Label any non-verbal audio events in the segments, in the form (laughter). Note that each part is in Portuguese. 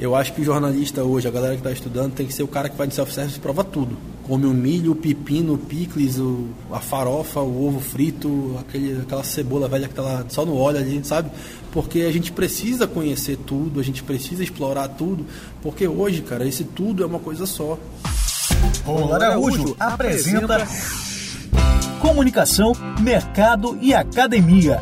Eu acho que o jornalista hoje, a galera que está estudando, tem que ser o cara que vai de self-service e prova tudo. Come o milho, o pepino, o picles, o, a farofa, o ovo frito, aquele, aquela cebola velha que está lá só no óleo ali, sabe? Porque a gente precisa conhecer tudo, a gente precisa explorar tudo, porque hoje, cara, esse tudo é uma coisa só. Romulo Araújo apresenta Comunicação, Mercado e Academia.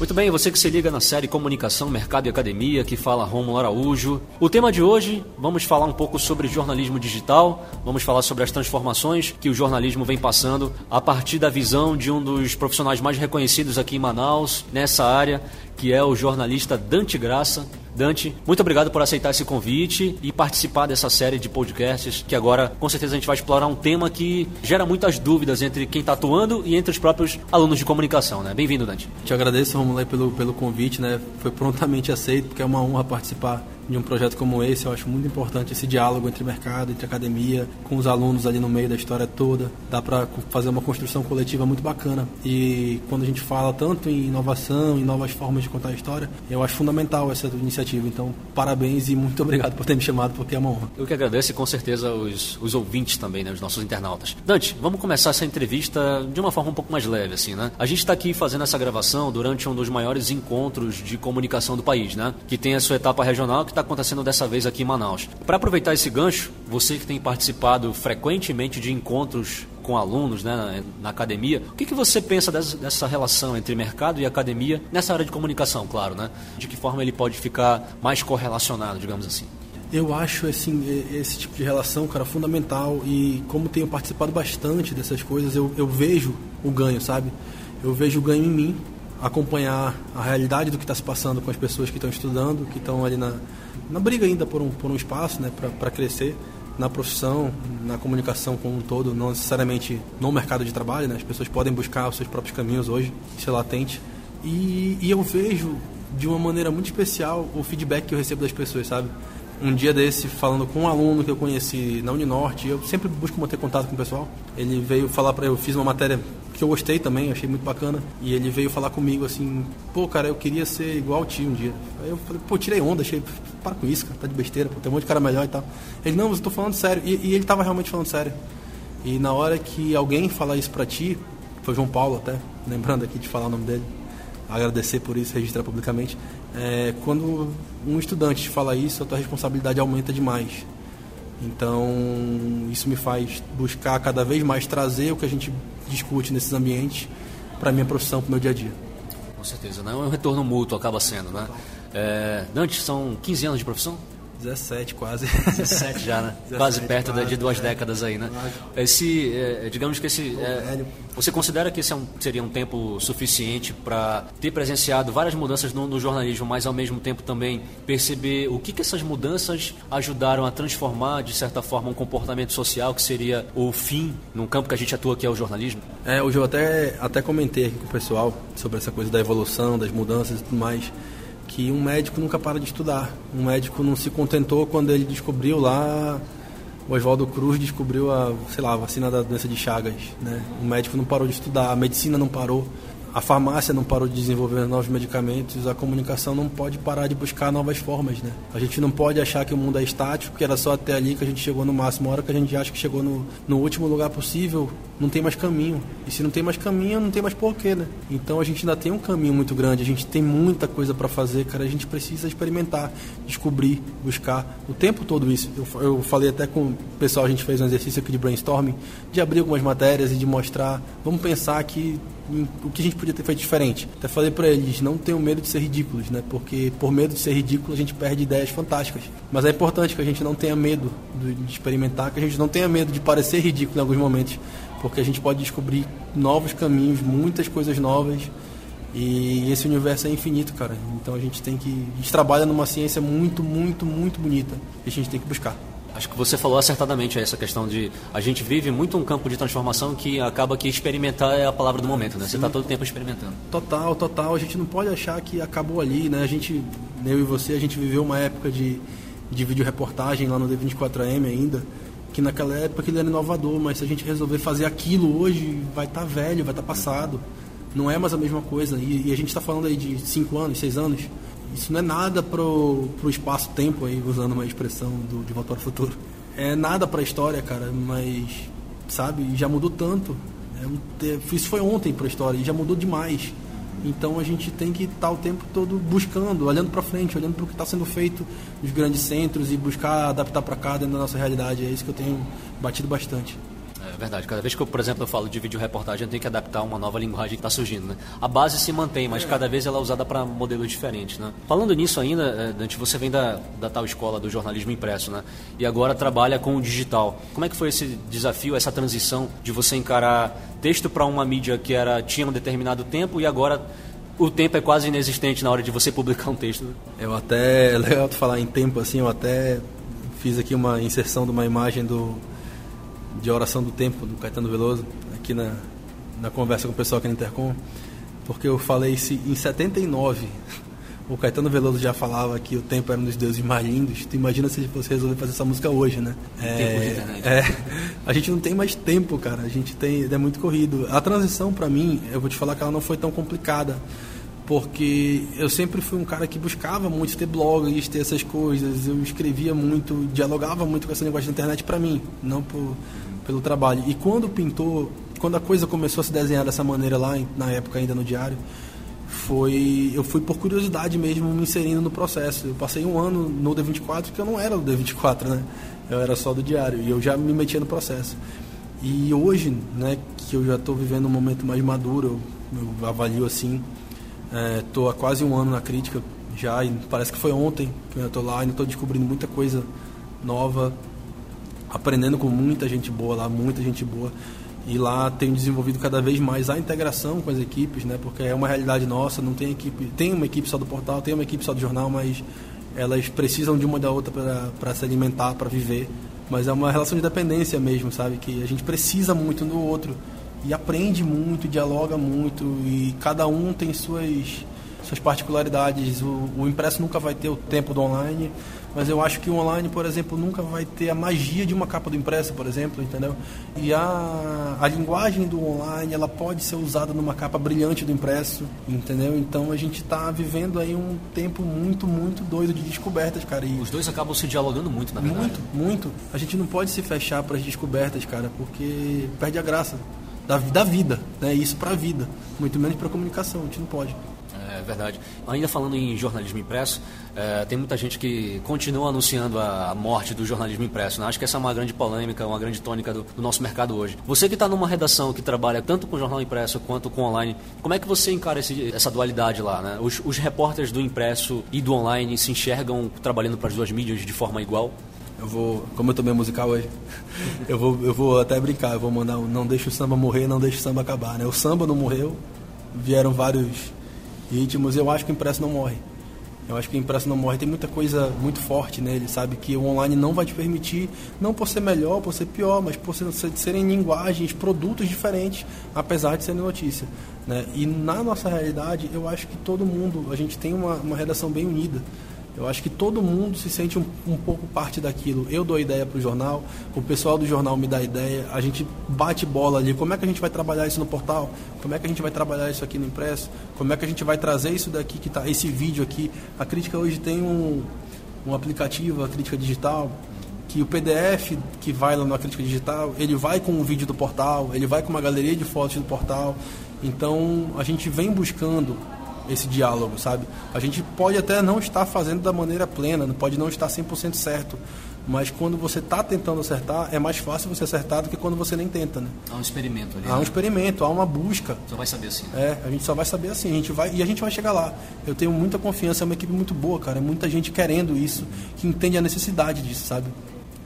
Muito bem, você que se liga na série Comunicação, Mercado e Academia, que fala Romulo Araújo. O tema de hoje, vamos falar um pouco sobre jornalismo digital, vamos falar sobre as transformações que o jornalismo vem passando a partir da visão de um dos profissionais mais reconhecidos aqui em Manaus, nessa área, que é o jornalista Dante Graça. Dante, muito obrigado por aceitar esse convite e participar dessa série de podcasts que agora com certeza a gente vai explorar um tema que gera muitas dúvidas entre quem está atuando e entre os próprios alunos de comunicação, né? Bem-vindo, Dante. Te agradeço, Romulo, pelo, pelo convite, né? Foi prontamente aceito, porque é uma honra participar de um projeto como esse. Eu acho muito importante esse diálogo entre mercado, entre academia, com os alunos ali no meio da história toda. Dá para fazer uma construção coletiva muito bacana. E quando a gente fala tanto em inovação, em novas formas de contar a história, eu acho fundamental essa iniciativa. Então, parabéns e muito obrigado por ter me chamado, porque é uma honra. Eu que agradeço e com certeza os, os ouvintes também, né, os nossos internautas. Dante, vamos começar essa entrevista de uma forma um pouco mais leve, assim, né? A gente está aqui fazendo essa gravação durante um dos maiores encontros de comunicação do país, né? Que tem a sua etapa regional, que está está acontecendo dessa vez aqui em Manaus. Para aproveitar esse gancho, você que tem participado frequentemente de encontros com alunos né, na academia, o que, que você pensa dessa, relação entre mercado e academia nessa área de comunicação, claro, né? De que forma ele pode ficar mais correlacionado, digamos assim? Eu acho assim, esse tipo de relação, cara, fundamental e como tenho participado bastante dessas coisas, eu, eu vejo o ganho, sabe? Eu vejo o ganho em mim, acompanhar a realidade do que está se passando com as pessoas que estão estudando, que estão ali na, na briga ainda por um, por um espaço né, para crescer na profissão, na comunicação como um todo, não necessariamente no mercado de trabalho, né? as pessoas podem buscar os seus próprios caminhos hoje, é latente. E, e eu vejo de uma maneira muito especial o feedback que eu recebo das pessoas, sabe? Um dia desse, falando com um aluno que eu conheci na Uninorte, eu sempre busco manter contato com o pessoal. Ele veio falar para eu, fiz uma matéria que eu gostei também, achei muito bacana. E ele veio falar comigo assim, pô, cara, eu queria ser igual ao tio um dia. Aí eu falei, pô, tirei onda, achei, para com isso, cara, tá de besteira, pô, tem um monte de cara melhor e tal. Ele, não, mas eu tô falando sério. E, e ele tava realmente falando sério. E na hora que alguém fala isso pra ti, foi João Paulo até, lembrando aqui de falar o nome dele, agradecer por isso, registrar publicamente. É, quando um estudante te fala isso, a tua responsabilidade aumenta demais. Então, isso me faz buscar cada vez mais trazer o que a gente discute nesses ambientes para minha profissão, para o meu dia a dia. Com certeza, não é um retorno mútuo, acaba sendo, né? É, Dante, são 15 anos de profissão? 17 quase. 17 já, né? (laughs) 17, quase perto quase, de duas é, décadas aí, né? Esse, é, digamos que esse. É, você considera que esse é um, seria um tempo suficiente para ter presenciado várias mudanças no, no, jornalismo, mas ao mesmo tempo também perceber o que, que essas mudanças ajudaram a transformar, de certa forma, um comportamento social que seria o fim num campo que a gente atua, que é o jornalismo? É, hoje eu até, até comentei aqui com o pessoal sobre essa coisa da evolução, das mudanças e tudo mais que um médico nunca para de estudar. Um médico não se contentou quando ele descobriu lá, o Oswaldo Cruz descobriu a, sei lá, a vacina da doença de Chagas, né? O médico não parou de estudar, a medicina não parou a farmácia não parou de desenvolver novos medicamentos, a comunicação não pode parar de buscar novas formas, né? A gente não pode achar que o mundo é estático, que era só até ali que a gente chegou no máximo. A hora que a gente acha que chegou no, no último lugar possível, não tem mais caminho. E se não tem mais caminho, não tem mais porquê, né? Então a gente ainda tem um caminho muito grande, a gente tem muita coisa para fazer, cara. A gente precisa experimentar, descobrir, buscar o tempo todo isso. Eu, eu falei até com o pessoal, a gente fez um exercício aqui de brainstorming, de abrir algumas matérias e de mostrar. Vamos pensar que o que a gente podia ter feito diferente. Até falei para eles, não tenham medo de ser ridículos, né? Porque por medo de ser ridículo a gente perde ideias fantásticas. Mas é importante que a gente não tenha medo de experimentar, que a gente não tenha medo de parecer ridículo em alguns momentos, porque a gente pode descobrir novos caminhos, muitas coisas novas. E esse universo é infinito, cara. Então a gente tem que. A gente trabalha numa ciência muito, muito, muito bonita. E a gente tem que buscar. Acho que você falou acertadamente essa questão de a gente vive muito um campo de transformação que acaba que experimentar é a palavra do momento, né? Você está todo o tempo experimentando. Total, total. A gente não pode achar que acabou ali, né? A gente, eu e você, a gente viveu uma época de, de vídeo reportagem lá no D24AM ainda, que naquela época ele era inovador, mas se a gente resolver fazer aquilo hoje, vai estar tá velho, vai estar tá passado. Não é mais a mesma coisa. E, e a gente está falando aí de 5 anos, 6 anos isso não é nada pro, pro espaço-tempo, aí usando uma expressão do, de Volta ao Futuro. É nada para a história, cara, mas, sabe, já mudou tanto. É, isso foi ontem para a história e já mudou demais. Então a gente tem que estar tá o tempo todo buscando, olhando para frente, olhando para o que está sendo feito nos grandes centros e buscar adaptar para cá dentro da nossa realidade. É isso que eu tenho batido bastante. Verdade. Cada vez que eu, por exemplo, eu falo de vídeo reportagem, eu tenho que adaptar uma nova linguagem que está surgindo. Né? A base se mantém, mas cada vez ela é usada para modelos diferentes. Né? Falando nisso ainda, é, Dante, você vem da, da tal escola do jornalismo impresso, né? E agora trabalha com o digital. Como é que foi esse desafio, essa transição de você encarar texto para uma mídia que era tinha um determinado tempo e agora o tempo é quase inexistente na hora de você (laughs) publicar um texto. Né? Eu até, (laughs) é legal tu falar em tempo assim, eu até fiz aqui uma inserção de uma imagem do de Oração do Tempo, do Caetano Veloso, aqui na, na conversa com o pessoal aqui no Intercom, porque eu falei se em 79 o Caetano Veloso já falava que o tempo era um dos deuses mais lindos. Tu imagina se fosse resolver fazer essa música hoje, né? É, é, a gente não tem mais tempo, cara. A gente tem, é muito corrido. A transição para mim, eu vou te falar que ela não foi tão complicada, porque eu sempre fui um cara que buscava muito ter blogs, ter essas coisas. Eu escrevia muito, dialogava muito com essa linguagem da internet para mim, não por, pelo trabalho. E quando pintou, quando a coisa começou a se desenhar dessa maneira lá, na época ainda no diário, foi eu fui por curiosidade mesmo me inserindo no processo. Eu passei um ano no D24 que eu não era do D24, né? Eu era só do diário e eu já me metia no processo. E hoje, né, que eu já estou vivendo um momento mais maduro, eu, eu avalio assim, estou é, há quase um ano na crítica já e parece que foi ontem que eu estou lá, ainda estou descobrindo muita coisa nova, aprendendo com muita gente boa lá, muita gente boa e lá tenho desenvolvido cada vez mais a integração com as equipes, né? Porque é uma realidade nossa, não tem equipe, tem uma equipe só do portal, tem uma equipe só do jornal, mas elas precisam de uma da outra para se alimentar, para viver. Mas é uma relação de dependência mesmo, sabe? Que a gente precisa muito um do outro e aprende muito, dialoga muito e cada um tem suas suas particularidades. O, o impresso nunca vai ter o tempo do online mas eu acho que o online, por exemplo, nunca vai ter a magia de uma capa do impresso, por exemplo, entendeu? E a, a linguagem do online, ela pode ser usada numa capa brilhante do impresso, entendeu? Então a gente está vivendo aí um tempo muito, muito doido de descobertas, cara. E Os dois acabam se dialogando muito, na verdade. Muito, muito. A gente não pode se fechar para as descobertas, cara, porque perde a graça da, da vida, né? Isso para a vida, muito menos para a comunicação, a gente não pode. É verdade. Ainda falando em jornalismo impresso, é, tem muita gente que continua anunciando a, morte do jornalismo impresso. Né? Acho que essa é uma grande polêmica, uma grande tônica do, do nosso mercado hoje. Você que está numa redação que trabalha tanto com jornal impresso quanto com online, como é que você encara esse, essa dualidade lá? Né? Os, os repórteres do impresso e do online se enxergam trabalhando para as duas mídias de forma igual? Eu vou, como eu tô meio musical hoje, eu vou, eu vou até brincar, eu vou mandar um não deixa o samba morrer, não deixa o samba acabar, né? O samba não morreu, vieram vários ritmos, eu acho que o impresso não morre. Eu acho que o impresso não morre, tem muita coisa muito forte nele, sabe? Que o online não vai te permitir, não por ser melhor, por ser pior, mas por serem linguagens, produtos diferentes, apesar de serem notícia. Né? E na nossa realidade, eu acho que todo mundo, a gente tem uma, uma redação bem unida. Eu acho que todo mundo se sente um, um pouco parte daquilo. Eu dou ideia para o jornal, o pessoal do jornal me dá ideia, a gente bate bola ali. Como é que a gente vai trabalhar isso no portal? Como é que a gente vai trabalhar isso aqui no impresso? Como é que a gente vai trazer isso daqui que tá esse vídeo aqui? A crítica hoje tem um, um aplicativo, a crítica digital, que o PDF que vai lá na crítica digital, ele vai com o vídeo do portal, ele vai com uma galeria de fotos do portal. Então a gente vem buscando esse diálogo, sabe? A gente pode até não estar fazendo da maneira plena, pode não estar 100% certo, mas quando você está tentando acertar, é mais fácil você acertar do que quando você nem tenta, né? Há um experimento ali. Há um né? experimento, há uma busca. Só vai saber assim. É, a gente só vai saber assim, a gente vai e a gente vai chegar lá. Eu tenho muita confiança, é uma equipe muito boa, cara, muita gente querendo isso, que entende a necessidade disso, sabe?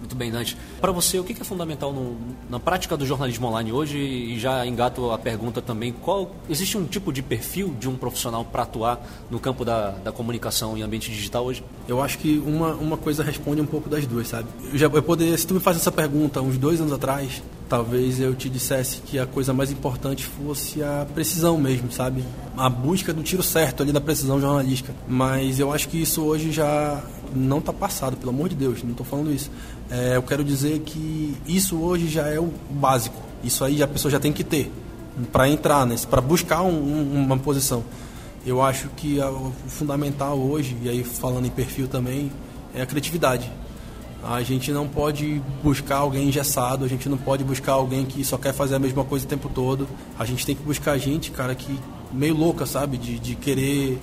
Muito bem, Dante. Para você, o que é fundamental no, na prática do jornalismo online hoje? E já engato a pergunta também: qual existe um tipo de perfil de um profissional para atuar no campo da, da comunicação em ambiente digital hoje? Eu acho que uma, uma coisa responde um pouco das duas, sabe? Eu já eu poderia, se tu me faz essa pergunta uns dois anos atrás, talvez eu te dissesse que a coisa mais importante fosse a precisão mesmo, sabe? A busca do tiro certo ali da precisão jornalística. Mas eu acho que isso hoje já não está passado, pelo amor de Deus, não estou falando isso. É, eu quero dizer que isso hoje já é o básico. Isso aí a pessoa já tem que ter para entrar, né? para buscar um, um, uma posição. Eu acho que o fundamental hoje, e aí falando em perfil também, é a criatividade. A gente não pode buscar alguém engessado, a gente não pode buscar alguém que só quer fazer a mesma coisa o tempo todo. A gente tem que buscar gente, cara, que meio louca, sabe? De, de querer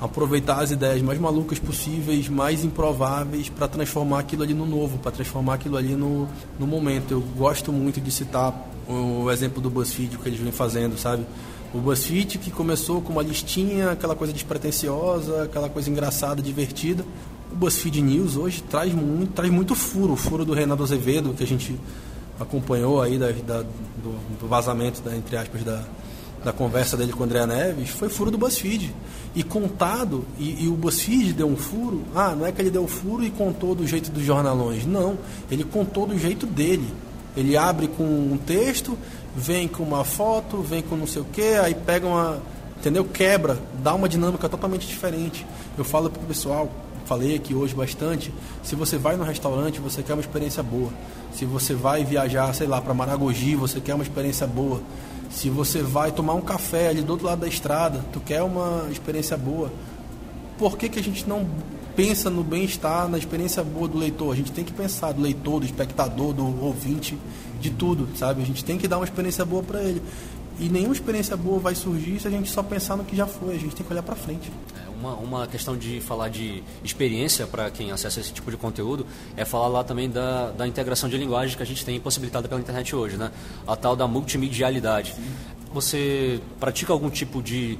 aproveitar as ideias mais malucas possíveis, mais improváveis, para transformar aquilo ali no novo, para transformar aquilo ali no, no momento. Eu gosto muito de citar o exemplo do BuzzFeed, o que eles vêm fazendo, sabe? O BuzzFeed que começou com uma listinha, aquela coisa despretensiosa, aquela coisa engraçada, divertida. O BuzzFeed News hoje traz muito, traz muito furo, o furo do Renato Azevedo, que a gente acompanhou aí da, da do, do, vazamento, da, entre aspas, da, da conversa dele com o André Neves, foi furo do BuzzFeed. E contado, e, e, o BuzzFeed deu um furo, ah, não é que ele deu furo e contou do jeito dos jornalões. Não, ele contou do jeito dele. Ele abre com um texto, vem com uma foto, vem com não sei o que, aí pega uma. Entendeu? Quebra, dá uma dinâmica totalmente diferente. Eu falo pro pessoal, falei aqui hoje bastante, se você vai no restaurante, você quer uma experiência boa. Se você vai viajar, sei lá, para Maragogi, você quer uma experiência boa. Se você vai tomar um café ali do outro lado da estrada, tu quer uma experiência boa. Por que, que a gente não pensa no bem-estar, na experiência boa do leitor? A gente tem que pensar do leitor, do espectador, do ouvinte, de tudo, sabe? A gente tem que dar uma experiência boa para ele. E nenhuma experiência boa vai surgir se a gente só pensar no que já foi. A gente tem que olhar para frente. É uma, uma questão de falar de experiência para quem acessa esse tipo de conteúdo é falar lá também da, da integração de linguagem que a gente tem possibilitada pela internet hoje, né? A tal da multimedialidade. Sim. Você pratica algum tipo de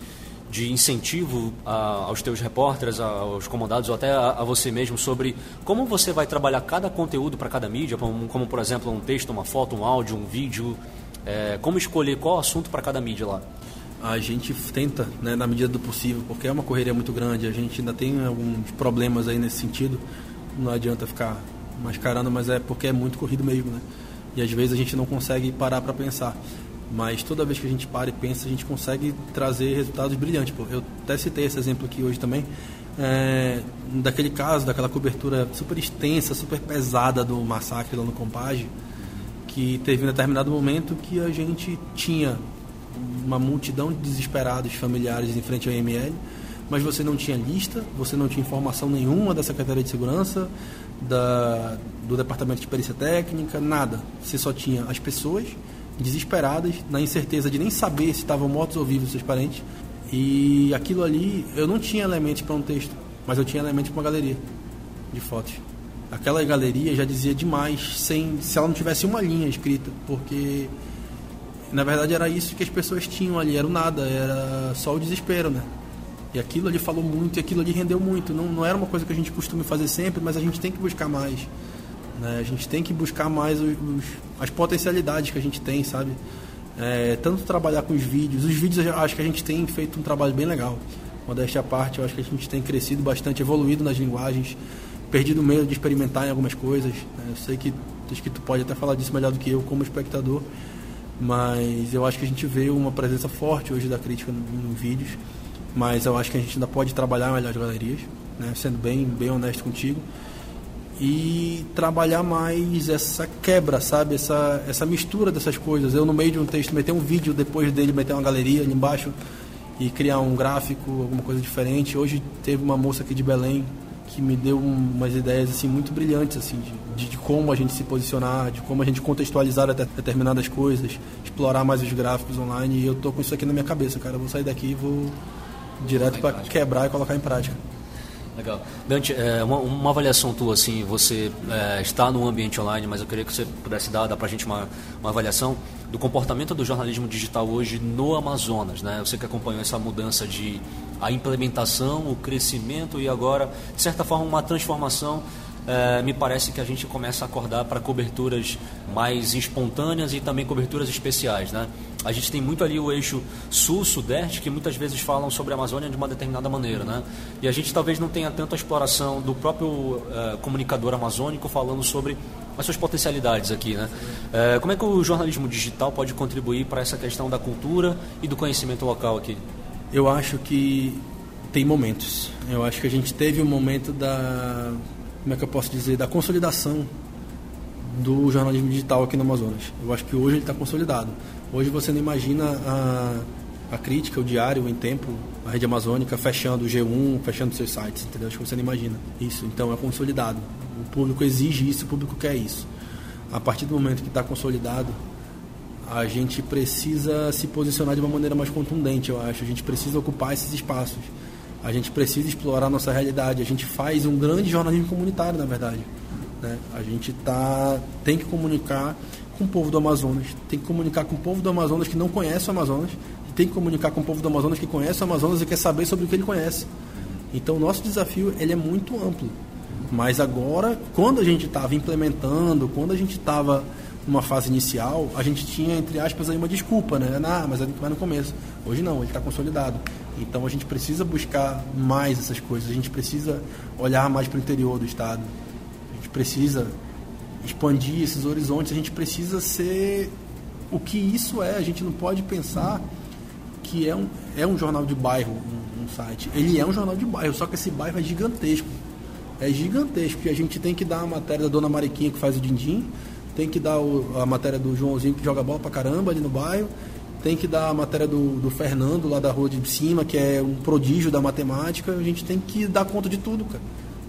de incentivo a, aos teus repórteres, aos comandados ou até a, a, você mesmo sobre como você vai trabalhar cada conteúdo para cada mídia, como, como, por exemplo um texto, uma foto, um áudio, um vídeo, é, como escolher qual assunto para cada mídia lá? A gente tenta, né, na medida do possível, porque é uma correria muito grande, a gente ainda tem alguns problemas aí nesse sentido, não adianta ficar mascarando, mas é porque é muito corrido mesmo, né? E às vezes a gente não consegue parar para pensar. Mas toda vez que a gente para e pensa, a gente consegue trazer resultados brilhantes. Pô. Eu até citei esse exemplo aqui hoje também, é, daquele caso, daquela cobertura super extensa, super pesada do massacre lá no Compage, que teve um determinado momento que a gente tinha uma multidão de desesperados familiares em frente ao IML, mas você não tinha lista, você não tinha informação nenhuma da Secretaria de Segurança, da, do Departamento de Perícia Técnica, nada. Você só tinha as pessoas desesperadas, na incerteza de nem saber se estavam mortos ou vivos seus parentes. E aquilo ali, eu não tinha elementos para um texto, mas eu tinha elementos para uma galeria de fotos. Aquela galeria já dizia demais, sem se ela não tivesse uma linha escrita, porque na verdade era isso que as pessoas tinham ali, era o nada, era só o desespero, né? E aquilo ali falou muito, e aquilo ali rendeu muito. Não, não era uma coisa que a gente costuma fazer sempre, mas a gente tem que buscar mais. Né? A gente tem que buscar mais os, os, as potencialidades que a gente tem, sabe? É, tanto trabalhar com os vídeos. Os vídeos eu acho que a gente tem feito um trabalho bem legal. Modéstia à parte, eu acho que a gente tem crescido bastante, evoluído nas linguagens, perdido o medo de experimentar em algumas coisas. Né? Eu sei que acho que tu pode até falar disso melhor do que eu como espectador, mas eu acho que a gente vê uma presença forte hoje da crítica em vídeos, mas eu acho que a gente ainda pode trabalhar melhor as galerias, né? sendo bem, bem honesto contigo e trabalhar mais essa quebra, sabe? Essa, essa mistura dessas coisas. Eu, no meio de um texto, meter um vídeo, depois dele meter uma galeria ali embaixo e criar um gráfico, alguma coisa diferente. Hoje teve uma moça aqui de Belém que me deu umas ideias assim muito brilhantes assim de, de como a gente se posicionar, de como a gente contextualizar determinadas coisas, explorar mais os gráficos online. E eu tô com isso aqui na minha cabeça, cara. Eu vou sair daqui e vou direto para quebrar e colocar em prática. Legal. Dante, é, uma, uma, avaliação tua, assim, você é, está no ambiente online, mas eu queria que você pudesse dar, dar para a gente uma, uma avaliação do comportamento do jornalismo digital hoje no Amazonas, né? Você que acompanhou essa mudança de a implementação, o crescimento e agora, de certa forma, uma transformação é, me parece que a gente começa a acordar para coberturas mais espontâneas e também coberturas especiais. Né? A gente tem muito ali o eixo sul-sudeste que muitas vezes falam sobre a Amazônia de uma determinada maneira. Né? E a gente talvez não tenha tanta exploração do próprio é, comunicador amazônico falando sobre as suas potencialidades aqui. Né? É, como é que o jornalismo digital pode contribuir para essa questão da cultura e do conhecimento local aqui? Eu acho que tem momentos. Eu acho que a gente teve um momento da como é que eu posso dizer, da consolidação do jornalismo digital aqui no Amazonas. Eu acho que hoje ele está consolidado. Hoje você não imagina a, a crítica, o diário, o Em Tempo, a Rede Amazônica fechando o G1, fechando seus sites, entendeu? Acho que você não imagina isso. Então é consolidado. O público exige isso, o público quer isso. A partir do momento que está consolidado, a gente precisa se posicionar de uma maneira mais contundente, eu acho. A gente precisa ocupar esses espaços. A gente precisa explorar a nossa realidade. A gente faz um grande jornalismo comunitário, na verdade. Né? A gente tá, tem que comunicar com o povo do Amazonas, tem que comunicar com o povo do Amazonas que não conhece o Amazonas, tem que comunicar com o povo do Amazonas que conhece o Amazonas e quer saber sobre o que ele conhece. Então, o nosso desafio ele é muito amplo. Mas agora, quando a gente estava implementando, quando a gente estava numa fase inicial, a gente tinha, entre aspas, aí uma desculpa, né? Ah, mas vai no começo. Hoje não, ele está consolidado. Então a gente precisa buscar mais essas coisas, a gente precisa olhar mais para o interior do Estado, a gente precisa expandir esses horizontes, a gente precisa ser o que isso é, a gente não pode pensar que é um, é um jornal de bairro, um, um site. Ele é um jornal de bairro, só que esse bairro é gigantesco é gigantesco. E a gente tem que dar a matéria da dona Mariquinha que faz o din-din, tem que dar o, a matéria do Joãozinho que joga bola pra caramba ali no bairro, tem que dar a matéria do, do Fernando lá da rua de cima, que é um prodígio da matemática. A gente tem que dar conta de tudo, cara.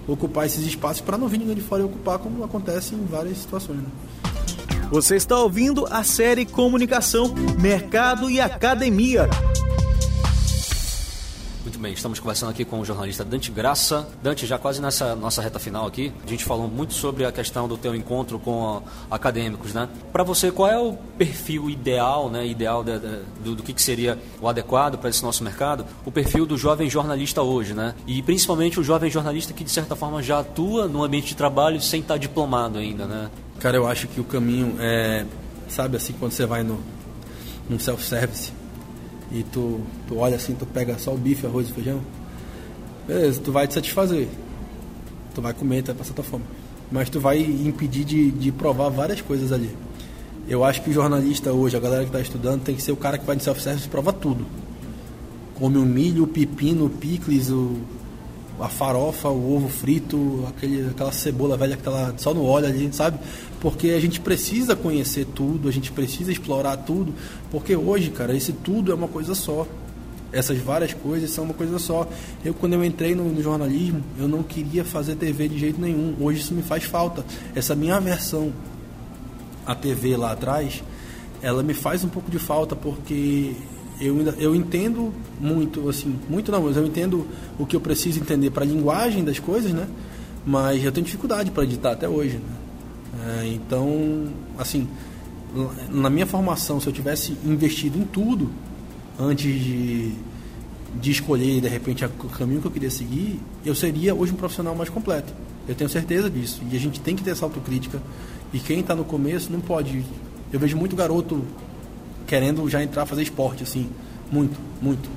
Ocupar esses espaços para não vir ninguém de fora e ocupar, como acontece em várias situações. Né? Você está ouvindo a série Comunicação, Mercado e Academia muito bem, estamos conversando aqui com o jornalista Dante Graça. Dante, já quase nessa nossa reta final aqui, a gente falou muito sobre a questão do teu encontro com acadêmicos, né? Para você, qual é o perfil ideal, né? Ideal de, de, do, do que, que seria o adequado para esse nosso mercado? O perfil do jovem jornalista hoje, né? E principalmente o jovem jornalista que de certa forma já atua no ambiente de trabalho sem estar diplomado ainda, né? Cara, eu acho que o caminho é, sabe assim, quando você vai no, num self-service e tu, tu olha assim, tu pega só o bife, arroz e feijão, beleza, tu vai te satisfazer. Tu vai comer, tu vai passar tua fome. Mas tu vai impedir de, de provar várias coisas ali. Eu acho que o jornalista hoje, a galera que está estudando, tem que ser o cara que vai no self-service e prova tudo. Come o milho, o pepino, o picles, o, a farofa, o ovo frito, aquele, aquela cebola velha que tá só no óleo ali, sabe? Porque a gente precisa conhecer tudo, a gente precisa explorar tudo, porque hoje, cara, esse tudo é uma coisa só. Essas várias coisas são uma coisa só. Eu, quando eu entrei no, no jornalismo, eu não queria fazer TV de jeito nenhum. Hoje isso me faz falta. Essa minha aversão à TV lá atrás, ela me faz um pouco de falta, porque eu, eu entendo muito, assim, muito não, mas eu entendo o que eu preciso entender para a linguagem das coisas, né? Mas eu tenho dificuldade para editar até hoje, né? É, então, assim, na minha formação, se eu tivesse investido em tudo antes de, de escolher, de repente, o caminho que eu queria seguir, eu seria hoje um profissional mais completo. Eu tenho certeza disso. E a gente tem que ter essa autocrítica. E quem está no começo não pode. Eu vejo muito garoto querendo já entrar fazer esporte, assim, muito, muito.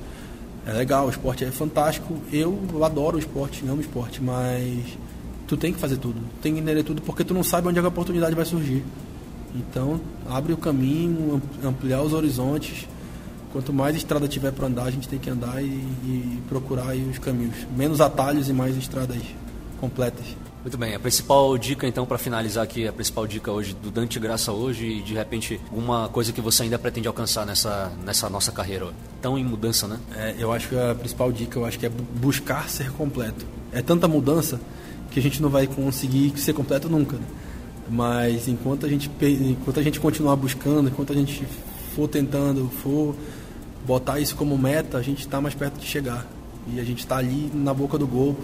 É legal, o esporte é fantástico. Eu adoro o esporte, amo o esporte, mas tu tem que fazer tudo, tem que entender tudo, porque tu não sabe onde a oportunidade vai surgir. Então, abre o caminho, ampliar os horizontes. Quanto mais estrada tiver para andar, a gente tem que andar e, e procurar os caminhos. Menos atalhos e mais estradas completas. Muito bem, a principal dica então para finalizar aqui, a principal dica hoje do Dante Graça hoje e de repente uma coisa que você ainda pretende alcançar nessa, nessa nossa carreira tão em mudança, né? É, eu acho que a principal dica eu acho que é buscar ser completo. É tanta mudança que a gente não vai conseguir ser completo nunca. Né? Mas enquanto a gente enquanto a gente continuar buscando, enquanto a gente for tentando, for botar isso como meta, a gente está mais perto de chegar. E a gente está ali na boca do gol,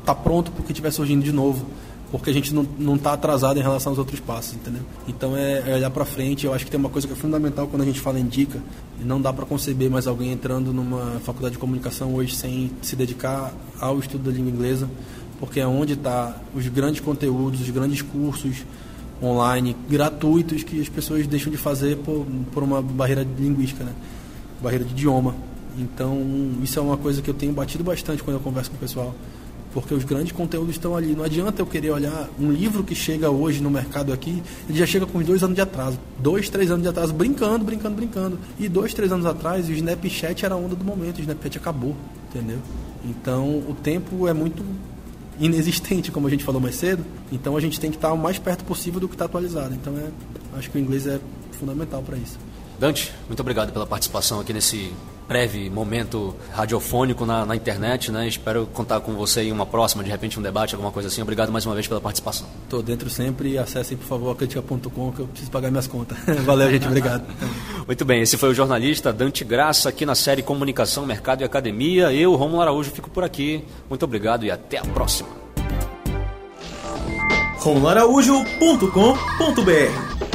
está pronto para o que estiver surgindo de novo. Porque a gente não está atrasado em relação aos outros passos, entendeu? Então é, é olhar para frente. Eu acho que tem uma coisa que é fundamental quando a gente fala em dica. Não dá para conceber mais alguém entrando numa faculdade de comunicação hoje sem se dedicar ao estudo da língua inglesa, porque é onde está os grandes conteúdos, os grandes cursos online gratuitos que as pessoas deixam de fazer por, por uma barreira linguística, né? barreira de idioma. Então, isso é uma coisa que eu tenho batido bastante quando eu converso com o pessoal. Porque os grandes conteúdos estão ali. Não adianta eu querer olhar um livro que chega hoje no mercado aqui, ele já chega com dois anos de atraso. Dois, três anos de atraso, brincando, brincando, brincando. E dois, três anos atrás, o Snapchat era a onda do momento, o Snapchat acabou, entendeu? Então, o tempo é muito inexistente, como a gente falou mais cedo. Então, a gente tem que estar o mais perto possível do que está atualizado. Então, é, acho que o inglês é fundamental para isso. Dante, muito obrigado pela participação aqui nesse breve momento radiofônico na, na, internet, né? Espero contar com você em uma próxima, de repente um debate, alguma coisa assim. Obrigado mais uma vez pela participação. Estou dentro sempre e acessem, por favor, a crítica.com que eu preciso pagar minhas contas. (laughs) Valeu, gente. Obrigado. Muito bem, esse foi o jornalista Dante Graça aqui na série Comunicação, Mercado e Academia. Eu, Romulo Araújo, fico por aqui. Muito obrigado e até a próxima. RomuloAraújo.com.br